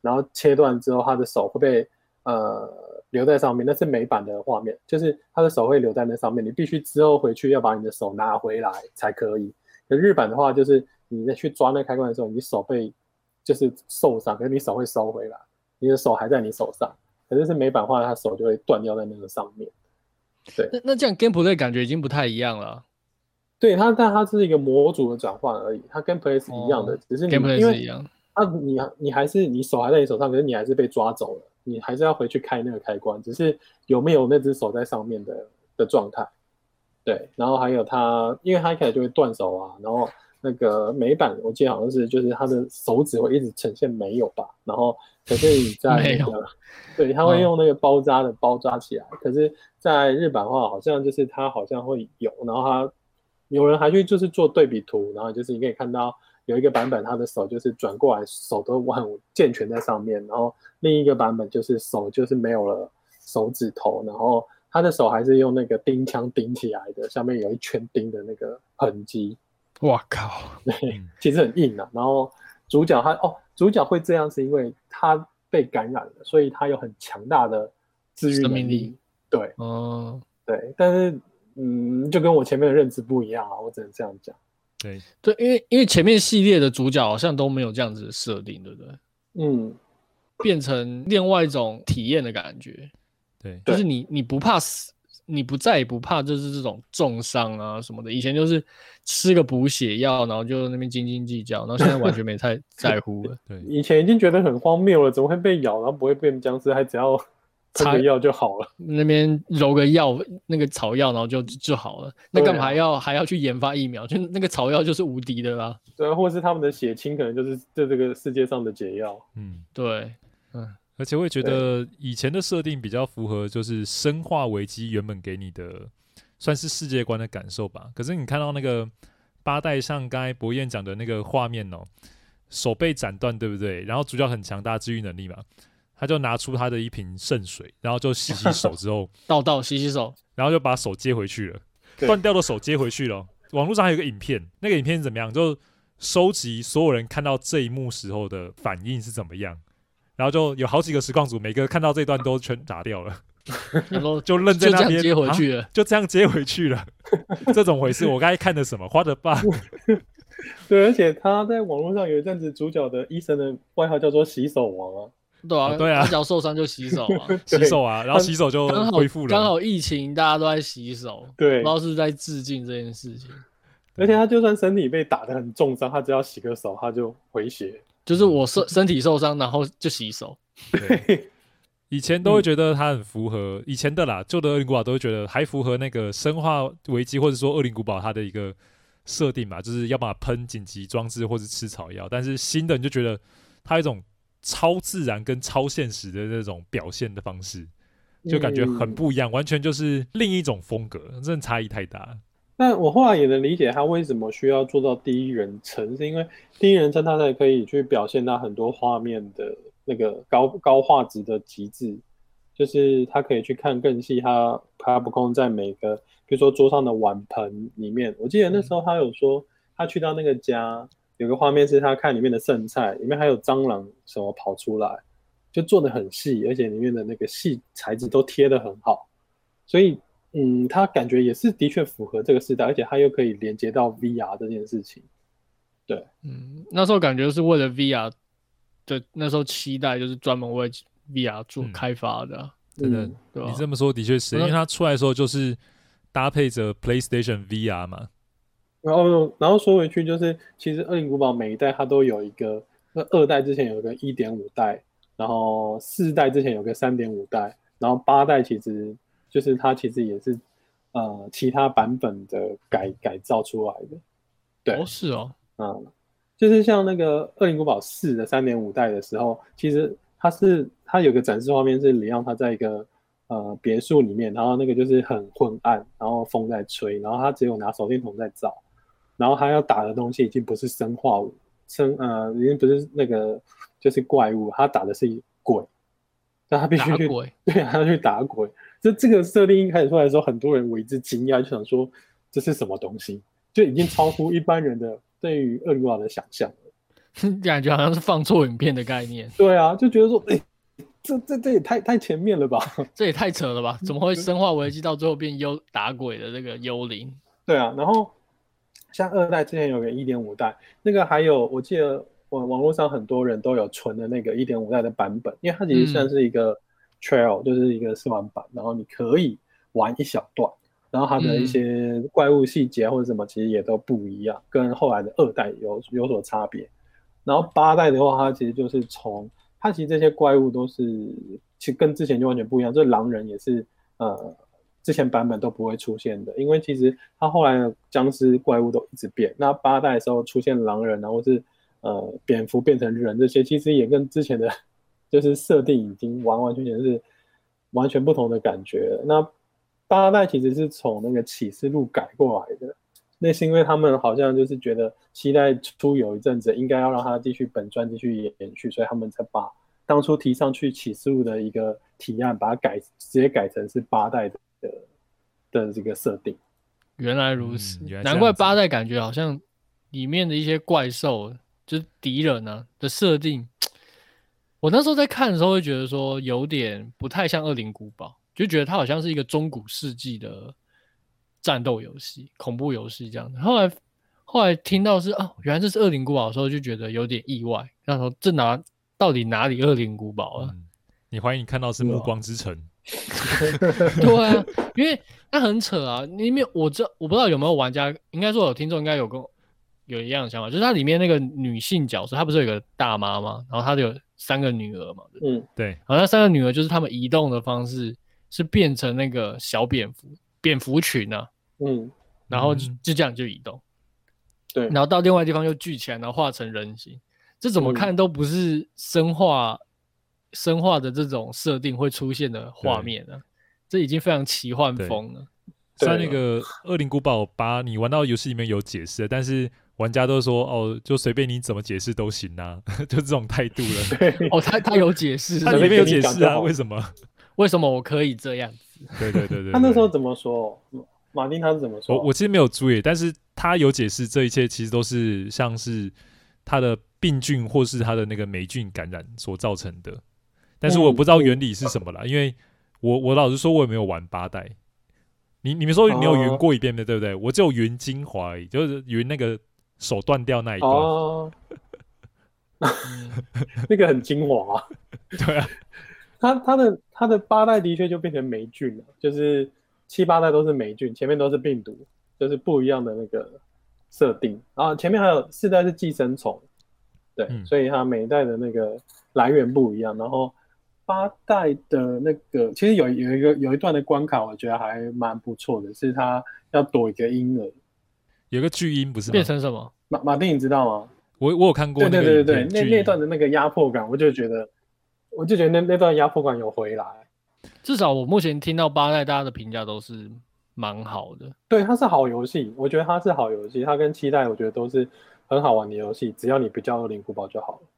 然后切断之后他的手会被呃留在上面，那是美版的画面，就是他的手会留在那上面，你必须之后回去要把你的手拿回来才可以。可日版的话，就是你在去抓那开关的时候，你手被就是受伤，可是你手会收回来，你的手还在你手上。可是是美版的话，他手就会断掉在那个上面。对，那那这样 gameplay 感觉已经不太一样了。对它，但它是一个模组的转换而已，它跟 Play 是一样的，哦、只是你 gameplay 是一样。啊，你你还是你手还在你手上，可是你还是被抓走了，你还是要回去开那个开关，只是有没有那只手在上面的的状态。对，然后还有它，因为它一开始就会断手啊，然后那个美版我记得好像是就是它的手指会一直呈现没有吧，然后可是你在那个，对，它会用那个包扎的包扎起来，嗯、可是在日版的话好像就是它好像会有，然后它有人还去就是做对比图，然后就是你可以看到。有一个版本，他的手就是转过来，手都很健全在上面，然后另一个版本就是手就是没有了手指头，然后他的手还是用那个钉枪钉起来的，下面有一圈钉的那个痕迹。哇靠！对，其实很硬啊。然后主角他哦，主角会这样是因为他被感染了，所以他有很强大的治愈能力。对，哦，对，但是嗯，就跟我前面的认知不一样啊，我只能这样讲。对对，因为因为前面系列的主角好像都没有这样子的设定，对不对？嗯，变成另外一种体验的感觉。对，就是你你不怕死，你不再也不怕就是这种重伤啊什么的。以前就是吃个补血药，然后就那边斤斤计较，然后现在完全没太 在乎了。对，以前已经觉得很荒谬了，怎么会被咬，然后不会变僵尸，还只要。擦个药就好了，那边揉个药，那个草药，然后就就好了。那干嘛还要还要去研发疫苗？就那个草药就是无敌的啦。对啊，或是他们的血清可能就是这这个世界上的解药。嗯，对，嗯，而且我也觉得以前的设定比较符合，就是生化危机原本给你的算是世界观的感受吧。可是你看到那个八代，像刚才博彦讲的那个画面哦，手被斩断，对不对？然后主角很强大治愈能力嘛。他就拿出他的一瓶圣水，然后就洗洗手之后 倒倒洗洗手，然后就把手接回去了，断掉的手接回去了。网络上还有个影片，那个影片是怎么样？就收集所有人看到这一幕时候的反应是怎么样，然后就有好几个实况组，每个看到这段都全打掉了，然后 就愣在那边接回去了，啊，就这样接回去了，这种回事？我刚才看的什么？花的爸？对，而且他在网络上有一阵子，主角的医生的外号叫做洗手王啊。对啊，对啊，他只要受伤就洗手啊，洗手啊，然后洗手就恢复了。刚好疫情，大家都在洗手，对，不知道是在致敬这件事情。而且他就算身体被打的很重伤，他只要洗个手，他就回血。就是我身身体受伤，然后就洗手。对，以前都会觉得他很符合以前的啦，旧的恶灵古堡都会觉得还符合那个生化危机或者说恶灵古堡它的一个设定嘛，就是要把它喷紧急装置或者吃草药。但是新的你就觉得它有一种。超自然跟超现实的那种表现的方式，就感觉很不一样，嗯、完全就是另一种风格，真的差异太大。那我后来也能理解他为什么需要做到第一人称，是因为第一人称他才可以去表现到很多画面的那个高高画质的极致，就是他可以去看更细。他他不空在每个，比如说桌上的碗盆里面，我记得那时候他有说，他去到那个家。有个画面是他看里面的剩菜，里面还有蟑螂什么跑出来，就做的很细，而且里面的那个细材质都贴的很好，所以嗯，他感觉也是的确符合这个时代，而且他又可以连接到 VR 这件事情。对，嗯，那时候感觉是为了 VR 的，那时候期待就是专门为 VR 做开发的，真的，你这么说的确是，因为它出来的时候就是搭配着 PlayStation VR 嘛。然后，然后说回去就是，其实《恶灵古堡》每一代它都有一个，那二代之前有一个一点五代，然后四代之前有个三点五代，然后八代其实就是它其实也是呃其他版本的改改造出来的。对，哦是哦，嗯，就是像那个《恶灵古堡四》的三点五代的时候，其实它是它有个展示画面是里昂他在一个呃别墅里面，然后那个就是很昏暗，然后风在吹，然后他只有拿手电筒在照。然后他要打的东西已经不是生化物，生呃已经不是那个就是怪物，他打的是鬼，但他必须去鬼 对，他要去打鬼。这这个设定一开始出来的时候，很多人为之惊讶，就想说这是什么东西，就已经超乎一般人的对于恶灵的想象了。感觉好像是放错影片的概念。对啊，就觉得说，哎，这这这也太太前面了吧？这也太扯了吧？怎么会生化危机到最后变幽打鬼的这个幽灵？对啊，然后像二代之前有个一点五代，那个还有我记得网网络上很多人都有存的那个一点五代的版本，因为它其实算是一个 trail，、嗯、就是一个试玩版，然后你可以玩一小段，然后它的一些怪物细节或者什么其实也都不一样，跟后来的二代有有所差别。然后八代的话，它其实就是从它其实这些怪物都是其实跟之前就完全不一样，这狼人也是呃。之前版本都不会出现的，因为其实他后来的僵尸怪物都一直变。那八代的时候出现狼人，然后是呃蝙蝠变成人，这些其实也跟之前的，就是设定已经完完全全是完全不同的感觉。那八代其实是从那个启示录改过来的，那是因为他们好像就是觉得七代出有一阵子应该要让他继续本传继续延续，所以他们才把当初提上去启示录的一个提案，把它改直接改成是八代的。的的这个设定，原来如此，嗯、难怪八代感觉好像里面的一些怪兽，就是敌人呢、啊、的设定。我那时候在看的时候会觉得说有点不太像《恶灵古堡》，就觉得它好像是一个中古世纪的战斗游戏、恐怖游戏这样。后来后来听到是啊，原来这是《恶灵古堡》的时候，就觉得有点意外。那时候这哪到底哪里《恶灵古堡》啊？嗯、你怀疑你看到是《暮光之城》？对啊，因为那很扯啊！里面我这我不知道有没有玩家，应该说有听众应该有跟有一样的想法，就是它里面那个女性角色，她不是有个大妈吗？然后她有三个女儿嘛？嗯，对。然后那三个女儿就是他们移动的方式是变成那个小蝙蝠，蝙蝠群啊。嗯，然后就就这样就移动。对。然后到另外地方又聚起来，然后化成人形。这怎么看都不是生化。生化的这种设定会出现的画面呢、啊？这已经非常奇幻风了。像那个《恶灵古堡八》，你玩到游戏里面有解释，但是玩家都说哦，就随便你怎么解释都行啊，就这种态度了。哦，他他有解释，他里面有解释啊，为什么？为什么我可以这样子？对对对对，他那时候怎么说？马丁他是怎么说？我我其实没有注意，但是他有解释，这一切其实都是像是他的病菌或是他的那个霉菌感染所造成的。但是我不知道原理是什么啦，因为我我老实说，我也没有玩八代。你你们说你有云过一遍的，对不对？我只有云精华而已，就是云那个手断掉那一段。哦，那个很精华啊。对啊，他他的他的八代的确就变成霉菌了，就是七八代都是霉菌，前面都是病毒，就是不一样的那个设定。然后前面还有四代是寄生虫，对，嗯、所以它每一代的那个来源不一样，然后。八代的那个，其实有有一个有一段的关卡，我觉得还蛮不错的，是他要躲一个婴儿，有个巨婴不是变成什么？马马丁，你知道吗？我我有看过，对对对对，那那段的那个压迫感，我就觉得，我就觉得那那段压迫感有回来。至少我目前听到八代大家的评价都是蛮好的，对，它是好游戏，我觉得它是好游戏，它跟七代我觉得都是很好玩的游戏，只要你不叫恶灵古堡就好了。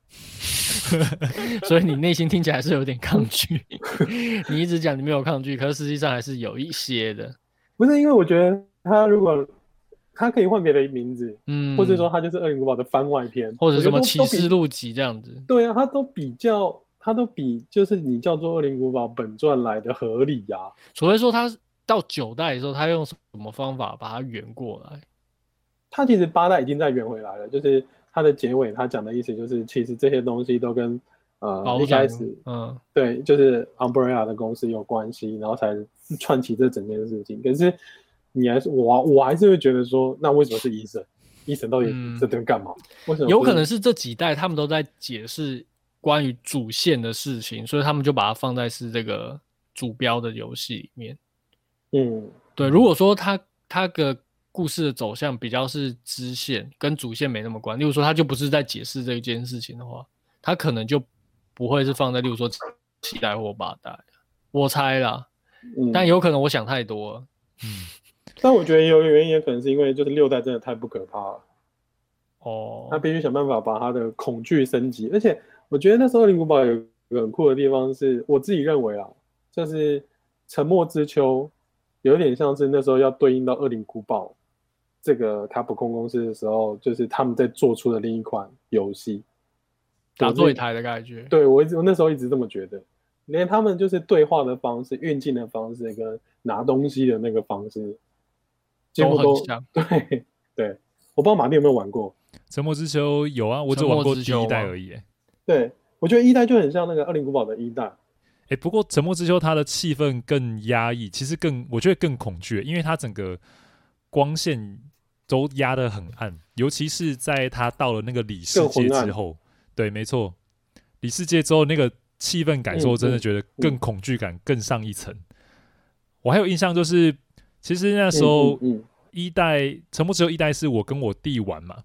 所以你内心听起来是有点抗拒，你一直讲你没有抗拒，可是实际上还是有一些的。不是因为我觉得他如果他可以换别的名字，嗯，或者说他就是《恶灵古堡》的番外篇，或者什么启示录集这样子。对啊，他都比较，他都比就是你叫做《恶灵古堡》本传来的合理呀、啊。除非说他到九代的时候，他用什么方法把它圆过来？他其实八代已经在圆回来了，就是。他的结尾，他讲的意思就是，其实这些东西都跟呃一开始，嗯，对，就是 Umbrella 的公司有关系，然后才串起这整件事情。可是你还是我，我还是会觉得说，那为什么是医生？医生到底这边干嘛？为什么？有可能是这几代他们都在解释关于主线的事情，所以他们就把它放在是这个主标的游戏里面。嗯，对。如果说他他的。故事的走向比较是支线，跟主线没那么关。例如说，他就不是在解释这一件事情的话，他可能就不会是放在，例如说七代或八代。我猜啦，嗯、但有可能我想太多了。嗯，但我觉得有原因，也可能是因为就是六代真的太不可怕了。哦，他必须想办法把他的恐惧升级。而且我觉得那时候《恶灵古堡》有一个很酷的地方是，我自己认为啊，就是沉默之秋有点像是那时候要对应到《恶灵古堡》。这个卡普空公司的时候，就是他们在做出的另一款游戏，打对台的感觉。对，我一直我那时候一直这么觉得，连他们就是对话的方式、运镜的方式跟拿东西的那个方式，几乎都，都很像。对对，我不知道马丁有没有玩过《沉默之丘》？有啊，我只玩过第一代而已。对，我觉得一代就很像那个《二零古堡》的一代。哎、欸，不过《沉默之丘》它的气氛更压抑，其实更我觉得更恐惧，因为它整个光线都压得很暗，尤其是在他到了那个里世界之后，对，没错，里世界之后那个气氛感受，真的觉得更恐惧感更上一层。我还有印象就是，其实那时候一代《沉默之丘》一代是我跟我弟玩嘛，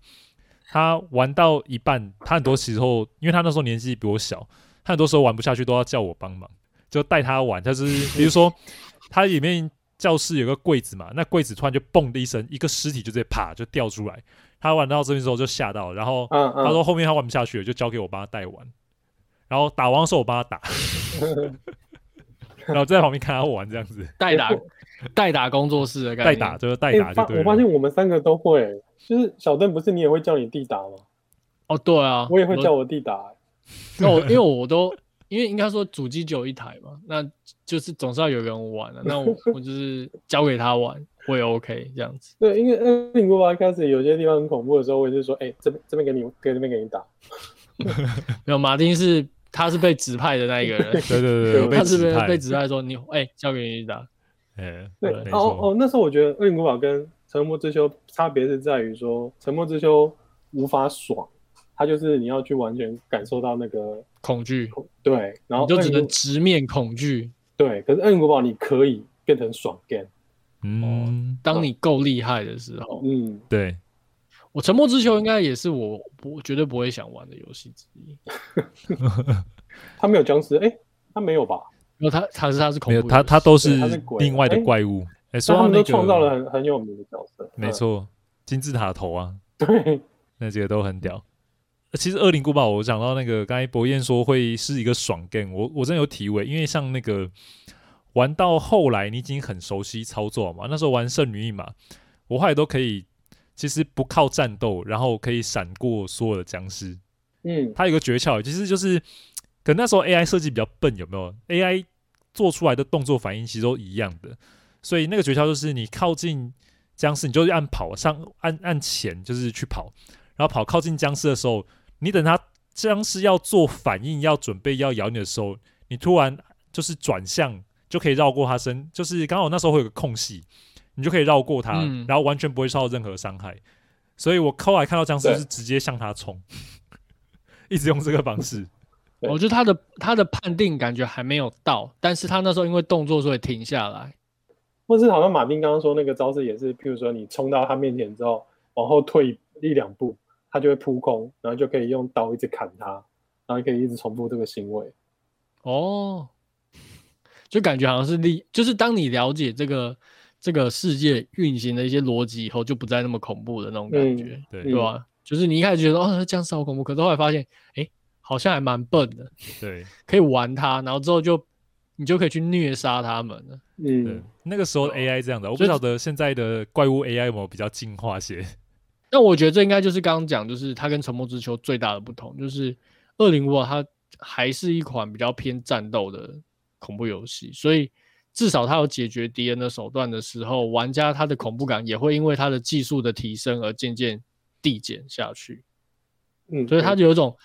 他玩到一半，他很多时候因为他那时候年纪比我小。他很多时候玩不下去，都要叫我帮忙，就带他玩。他是比如说，他里面教室有个柜子嘛，那柜子突然就嘣的一声，一个尸体就直接啪就掉出来。他玩到这边之后就吓到了，然后他说后面他玩不下去了，就交给我帮他带玩。然后打完的时候我帮他打，然后在旁边看他玩这样子。代打代打工作室的感觉，代打就是代打就对。我发现我们三个都会，就是小邓不是你也会叫你弟打吗？哦，对啊，我也会叫我弟打。那我因为我都因为应该说主机只有一台嘛，那就是总是要有人玩的，啊，那我 我就是交给他玩，我也 OK 这样子。对，因为恶灵古堡开始有些地方很恐怖的时候，我也是说，哎，欸，这边这边给你，给这边给你打。没有，马丁是他是被指派的那一个人，对对对，他是被被指派说你哎，欸，交给你打。哎，对哦哦，那时候我觉得恶灵古堡跟沉默之丘差别是在于说，沉默之丘无法爽。它就是你要去完全感受到那个恐惧，对，然后你就只能直面恐惧，对。可是暗影古堡你可以变成爽 game，嗯，当你够厉害的时候，嗯，对。我沉默之丘应该也是我不绝对不会想玩的游戏之一。他没有僵尸，哎，他没有吧？因为他他是他是恐怖，没有他他都是另外的怪物。哎，说他们都创造了很很有名的角色，没错，金字塔头啊，对，那几个都很屌。其实《恶灵古堡》，我讲到那个刚才博彦说会是一个爽 game，我我真的有体会，因为像那个玩到后来，你已经很熟悉操作嘛。那时候玩《圣女一嘛》，我后来都可以，其实不靠战斗，然后可以闪过所有的僵尸。嗯，它有个诀窍，其实就是，可能那时候 AI 设计比较笨，有没有？AI 做出来的动作反应其实都一样的，所以那个诀窍就是你靠近僵尸，你就按跑上按按前，就是去跑，然后跑靠近僵尸的时候。你等他僵尸要做反应，要准备要咬你的时候，你突然就是转向，就可以绕过他身，就是刚好那时候会有个空隙，你就可以绕过他，嗯、然后完全不会受到任何伤害。所以我后来看到僵尸是直接向他冲，一直用这个方式。我觉得他的他的判定感觉还没有到，但是他那时候因为动作所以停下来，或是好像马丁刚刚说那个招式也是，譬如说你冲到他面前之后，往后退一两步。他就会扑空，然后就可以用刀一直砍他，然后可以一直重复这个行为。哦，就感觉好像是利，就是当你了解这个这个世界运行的一些逻辑以后，就不再那么恐怖的那种感觉，嗯、对对吧？嗯、就是你一开始觉得哦，这样子好恐怖，可是后来发现，哎，好像还蛮笨的。对，可以玩它，然后之后就你就可以去虐杀他们了。嗯，那个时候 AI 这样的，我不晓得现在的怪物 AI 有没有比较进化些。那我觉得这应该就是刚刚讲，就是它跟沉默之丘最大的不同，就是恶灵古堡它还是一款比较偏战斗的恐怖游戏，所以至少它有解决敌人的手段的时候，玩家他的恐怖感也会因为它的技术的提升而渐渐递减下去。嗯，所以它就有一种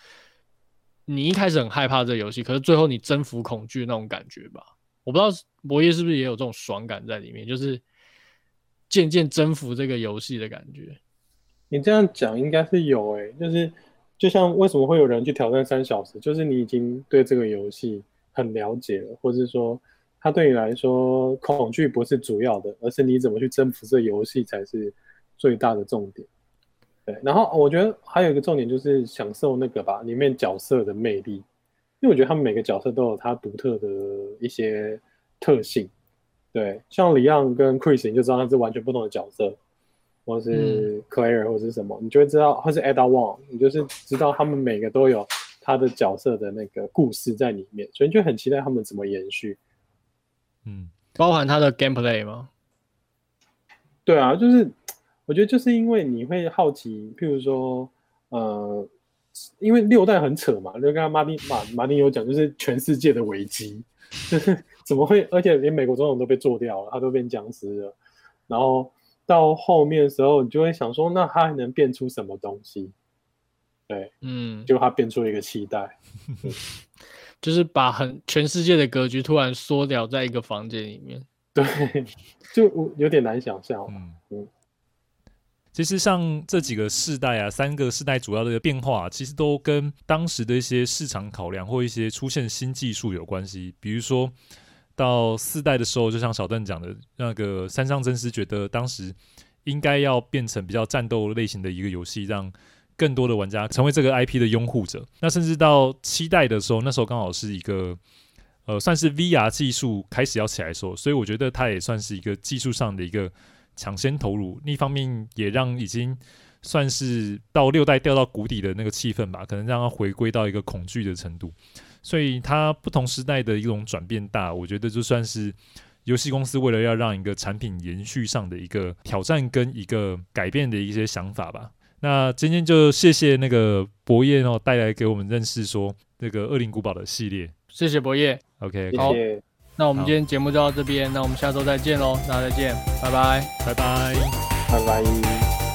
你一开始很害怕这个游戏，可是最后你征服恐惧那种感觉吧。我不知道博业是不是也有这种爽感在里面，就是渐渐征服这个游戏的感觉。你这样讲应该是有诶、就是就像为什么会有人去挑战三小时，就是你已经对这个游戏很了解了，或者是说它对你来说恐惧不是主要的，而是你怎么去征服这游戏才是最大的重点。对，然后我觉得还有一个重点就是享受那个吧，里面角色的魅力，因为我觉得他们每个角色都有他独特的一些特性。对，像里昂跟 Chris，你就知道他是完全不同的角色。或是 Claire 或是什么，嗯、你就会知道，或是 Ada Wong，你就是知道他们每个都有他的角色的那个故事在里面，所以你就很期待他们怎么延续。嗯，包含他的 gameplay 吗？对啊，就是我觉得就是因为你会好奇，譬如说，呃，因为六代很扯嘛，就刚刚马丁马马丁有讲，就是全世界的危机，就是怎么会？而且连美国总统都被做掉了，他都变僵尸了。然后到后面的时候，你就会想说，那它还能变出什么东西？对，嗯，就它变出了一个期待，嗯、就是把很全世界的格局突然缩掉在一个房间里面。对，就有点难想象。嗯嗯。其实像这几个世代啊，三个世代主要的变化，其实都跟当时的一些市场考量或一些出现新技术有关系。比如说到四代的时候，就像小邓讲的，那个山上真司觉得当时应该要变成比较战斗类型的一个游戏，让更多的玩家成为这个 IP 的拥护者。那甚至到七代的时候，那时候刚好是一个呃，算是 VR 技术开始要起来的时候，所以我觉得它也算是一个技术上的一个。抢先投入，另一方面也让已经算是到六代掉到谷底的那个气氛吧，可能让它回归到一个恐惧的程度。所以它不同时代的一种转变大，我觉得就算是游戏公司为了要让一个产品延续上的一个挑战跟一个改变的一些想法吧。那今天就谢谢那个博业哦带来给我们认识说那个恶灵古堡的系列，谢谢博业，OK，好。那我们今天节目就到这边，那我们下周再见喽，大家再见，拜拜，拜拜，拜拜。